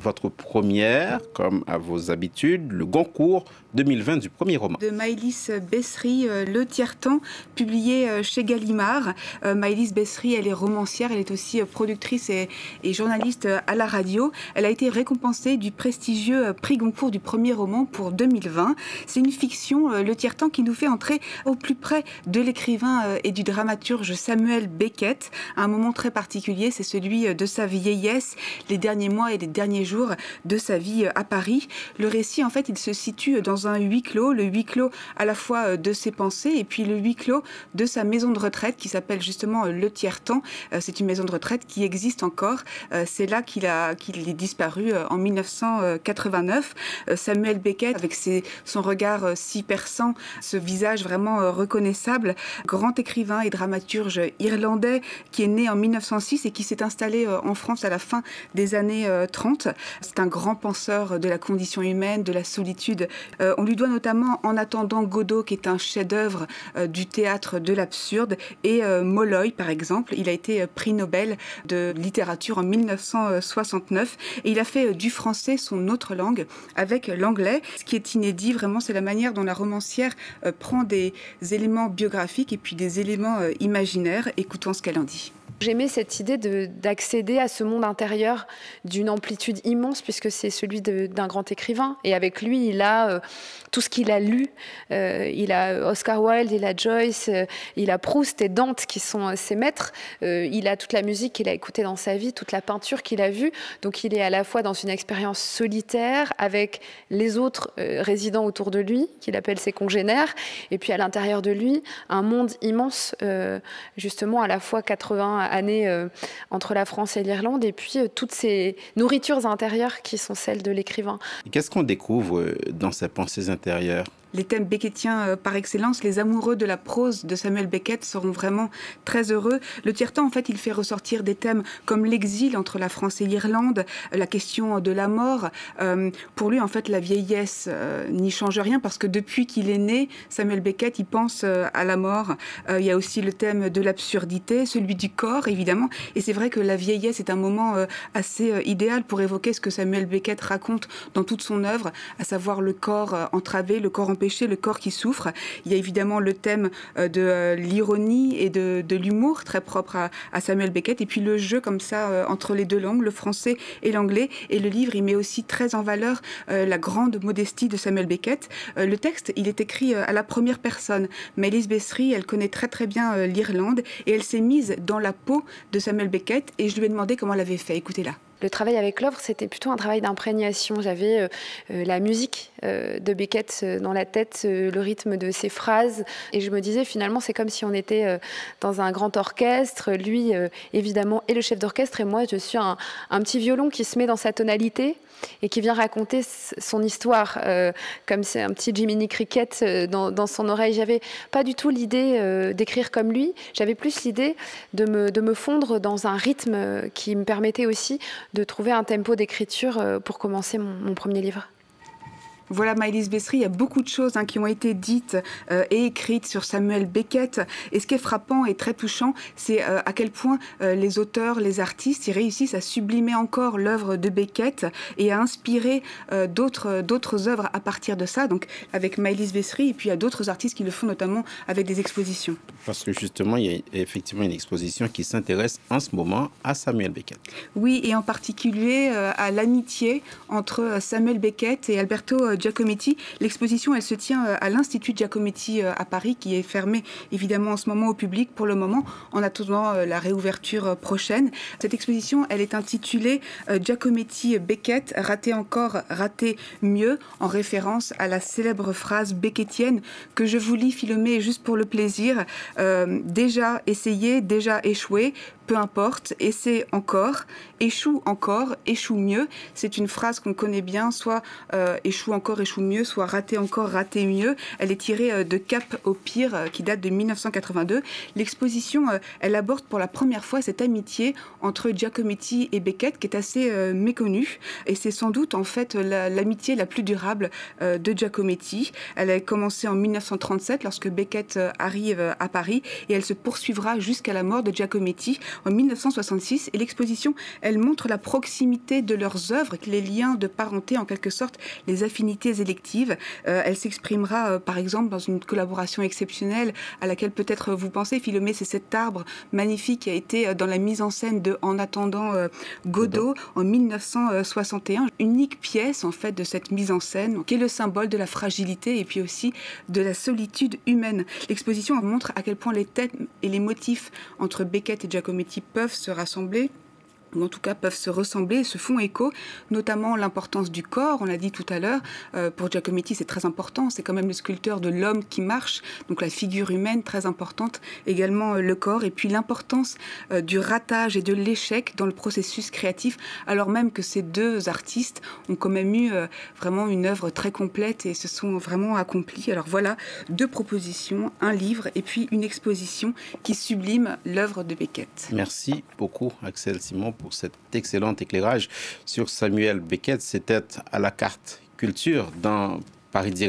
votre première, comme à vos habitudes, le Goncourt 2020 du premier roman. De Maëlys Bessery, euh, Le Tiers-Temps, publié euh, chez Gallimard. Euh, Maëlys Bessery, elle est romancière, elle est aussi productrice et, journaliste à la radio. Elle a été récompensée du prestigieux prix Goncourt du premier roman pour 2020. C'est une fiction, Le Tiers-Temps, qui nous fait entrer au plus près de l'écrivain et du dramaturge Samuel Beckett. Un moment très particulier, c'est celui de sa vieillesse, les derniers mois et les derniers jours de sa vie à Paris. Le récit, en fait, il se situe dans un huis clos, le huis clos à la fois euh, de ses pensées et puis le huis clos de sa maison de retraite qui s'appelle justement euh, le tiers-temps. Euh, c'est une maison de retraite qui existe encore. C'est là qu'il qu'il est disparu en 1989. Samuel Beckett, avec ses, son regard si perçant, ce visage vraiment reconnaissable, grand écrivain et dramaturge irlandais qui est né en 1906 et qui s'est installé en France à la fin des années 30. C'est un grand penseur de la condition humaine, de la solitude. Euh, on lui doit notamment En attendant Godot, qui est un chef-d'œuvre euh, du théâtre de l'absurde, et euh, Molloy, par exemple. Il a été prix Nobel de littérature en 1969 et il a fait du français son autre langue avec l'anglais. Ce qui est inédit, vraiment, c'est la manière dont la romancière prend des éléments biographiques et puis des éléments imaginaires. Écoutons ce qu'elle en dit. J'aimais cette idée d'accéder à ce monde intérieur d'une amplitude immense, puisque c'est celui d'un grand écrivain. Et avec lui, il a euh, tout ce qu'il a lu. Euh, il a Oscar Wilde, il a Joyce, euh, il a Proust et Dante qui sont ses maîtres. il a toute la musique qu'il a écoutée dans sa vie, toute la peinture qu'il a vue. Donc il est à la fois dans une expérience solitaire avec les autres résidents autour de lui, qu'il appelle ses congénères, et puis à l'intérieur de lui, un monde immense, justement à la fois 80 année euh, entre la France et l'Irlande, et puis euh, toutes ces nourritures intérieures qui sont celles de l'écrivain. Qu'est-ce qu'on découvre euh, dans ses pensées intérieures les thèmes beckettiens euh, par excellence. Les amoureux de la prose de Samuel Beckett seront vraiment très heureux. Le tiers-temps, en fait, il fait ressortir des thèmes comme l'exil entre la France et l'Irlande, la question de la mort. Euh, pour lui, en fait, la vieillesse euh, n'y change rien parce que depuis qu'il est né, Samuel Beckett, il pense à la mort. il y a aussi le thème de l'absurdité, celui du corps, évidemment. Et c'est vrai que la vieillesse est un moment assez idéal pour évoquer ce que Samuel Beckett raconte dans toute son œuvre, à savoir le corps entravé, le corps en le corps qui souffre. Il y a évidemment le thème euh, de euh, l'ironie et de, l'humour très propre à, Samuel Beckett, et puis le jeu comme ça euh, entre les deux langues, le français et l'anglais. Et le livre, il met aussi très en valeur la grande modestie de Samuel Beckett. le texte, il est écrit à la première personne. Mélisse Bessery, elle connaît très très bien l'Irlande et elle s'est mise dans la peau de Samuel Beckett et je lui ai demandé comment elle avait fait. Écoutez-la le travail avec l'œuvre, c'était plutôt un travail d'imprégnation. J'avais euh, euh, la musique euh, de Beckett dans la tête, le rythme de ses phrases, et je me disais finalement c'est comme si on était dans un grand orchestre. Lui, évidemment, est le chef d'orchestre, et moi, je suis un, petit violon qui se met dans sa tonalité et qui vient raconter son histoire, comme c'est un petit Jiminy Cricket dans, son oreille. J'avais pas du tout l'idée d'écrire comme lui. J'avais plus l'idée de me fondre dans un rythme qui me permettait aussi de trouver un tempo d'écriture euh, pour commencer mon, premier livre. Voilà, Maëlys Bessery, il y a beaucoup de choses hein, qui ont été dites euh, et écrites sur Samuel Beckett. Et ce qui est frappant et très touchant, c'est euh, à quel point euh, les auteurs, les artistes, ils réussissent à sublimer encore l'œuvre de Beckett et à inspirer d'autres d'autres œuvres à partir de ça. Donc avec Maëlys Bessery, et puis il y a d'autres artistes qui le font notamment avec des expositions. Parce que justement, il y a effectivement une exposition qui s'intéresse en ce moment à Samuel Beckett. Oui, et en particulier à l'amitié entre Samuel Beckett et Alberto Giacometti. L'exposition, elle se tient euh, à l'Institut Giacometti euh, à Paris, qui est fermé évidemment en ce moment au public pour le moment, en attendant euh, la réouverture prochaine. Cette exposition, elle est intitulée Giacometti Beckett, raté encore, raté mieux, en référence à la célèbre phrase beckettienne que je vous lis, Philomé, juste pour le plaisir. déjà essayé, déjà échoué, peu importe, essaie encore, échoue encore, échoue mieux. C'est une phrase qu'on connaît bien, soit euh, échoue encore, échoue mieux, soit raté encore, raté mieux. Elle est tirée euh, de Cap au pire, euh, qui date de 1982. L'exposition, elle aborde pour la première fois cette amitié entre Giacometti et Beckett, qui est assez méconnue. Et c'est sans doute en fait l'amitié la, plus durable de Giacometti. Elle a commencé en 1937 lorsque Beckett arrive à Paris et elle se poursuivra jusqu'à la mort de Giacometti en 1966. Et l'exposition, elle montre la proximité de leurs œuvres, les liens de parenté, en quelque sorte, les affinités électives. Euh, elle s'exprimera, euh, par exemple, dans une collaboration exceptionnelle à laquelle peut-être vous pensez. Philomé, c'est cet arbre magnifique qui a été euh, dans la mise en scène de En attendant Godot en 1961. Unique pièce, en fait, de cette mise en scène, qui est le symbole de la fragilité et puis aussi de la solitude humaine. L'exposition montre à quel point les thèmes et les motifs entre Beckett et Giacometti peuvent se rassembler ou en tout cas peuvent se ressembler se font écho, notamment l'importance du corps, on l'a dit tout à l'heure, euh, pour Giacometti c'est très important, c'est quand même le sculpteur de l'homme qui marche, donc la figure humaine très importante, également euh, le corps, et puis l'importance euh, du ratage et de l'échec dans le processus créatif, alors même que ces deux artistes ont quand même eu vraiment une œuvre très complète et se sont vraiment accomplis. Alors voilà, deux propositions, un livre et puis une exposition qui sublime l'œuvre de Beckett. Merci beaucoup Axel Simon pour cet excellent éclairage sur Samuel Beckett. C'était à la carte culture dans Paris Direct.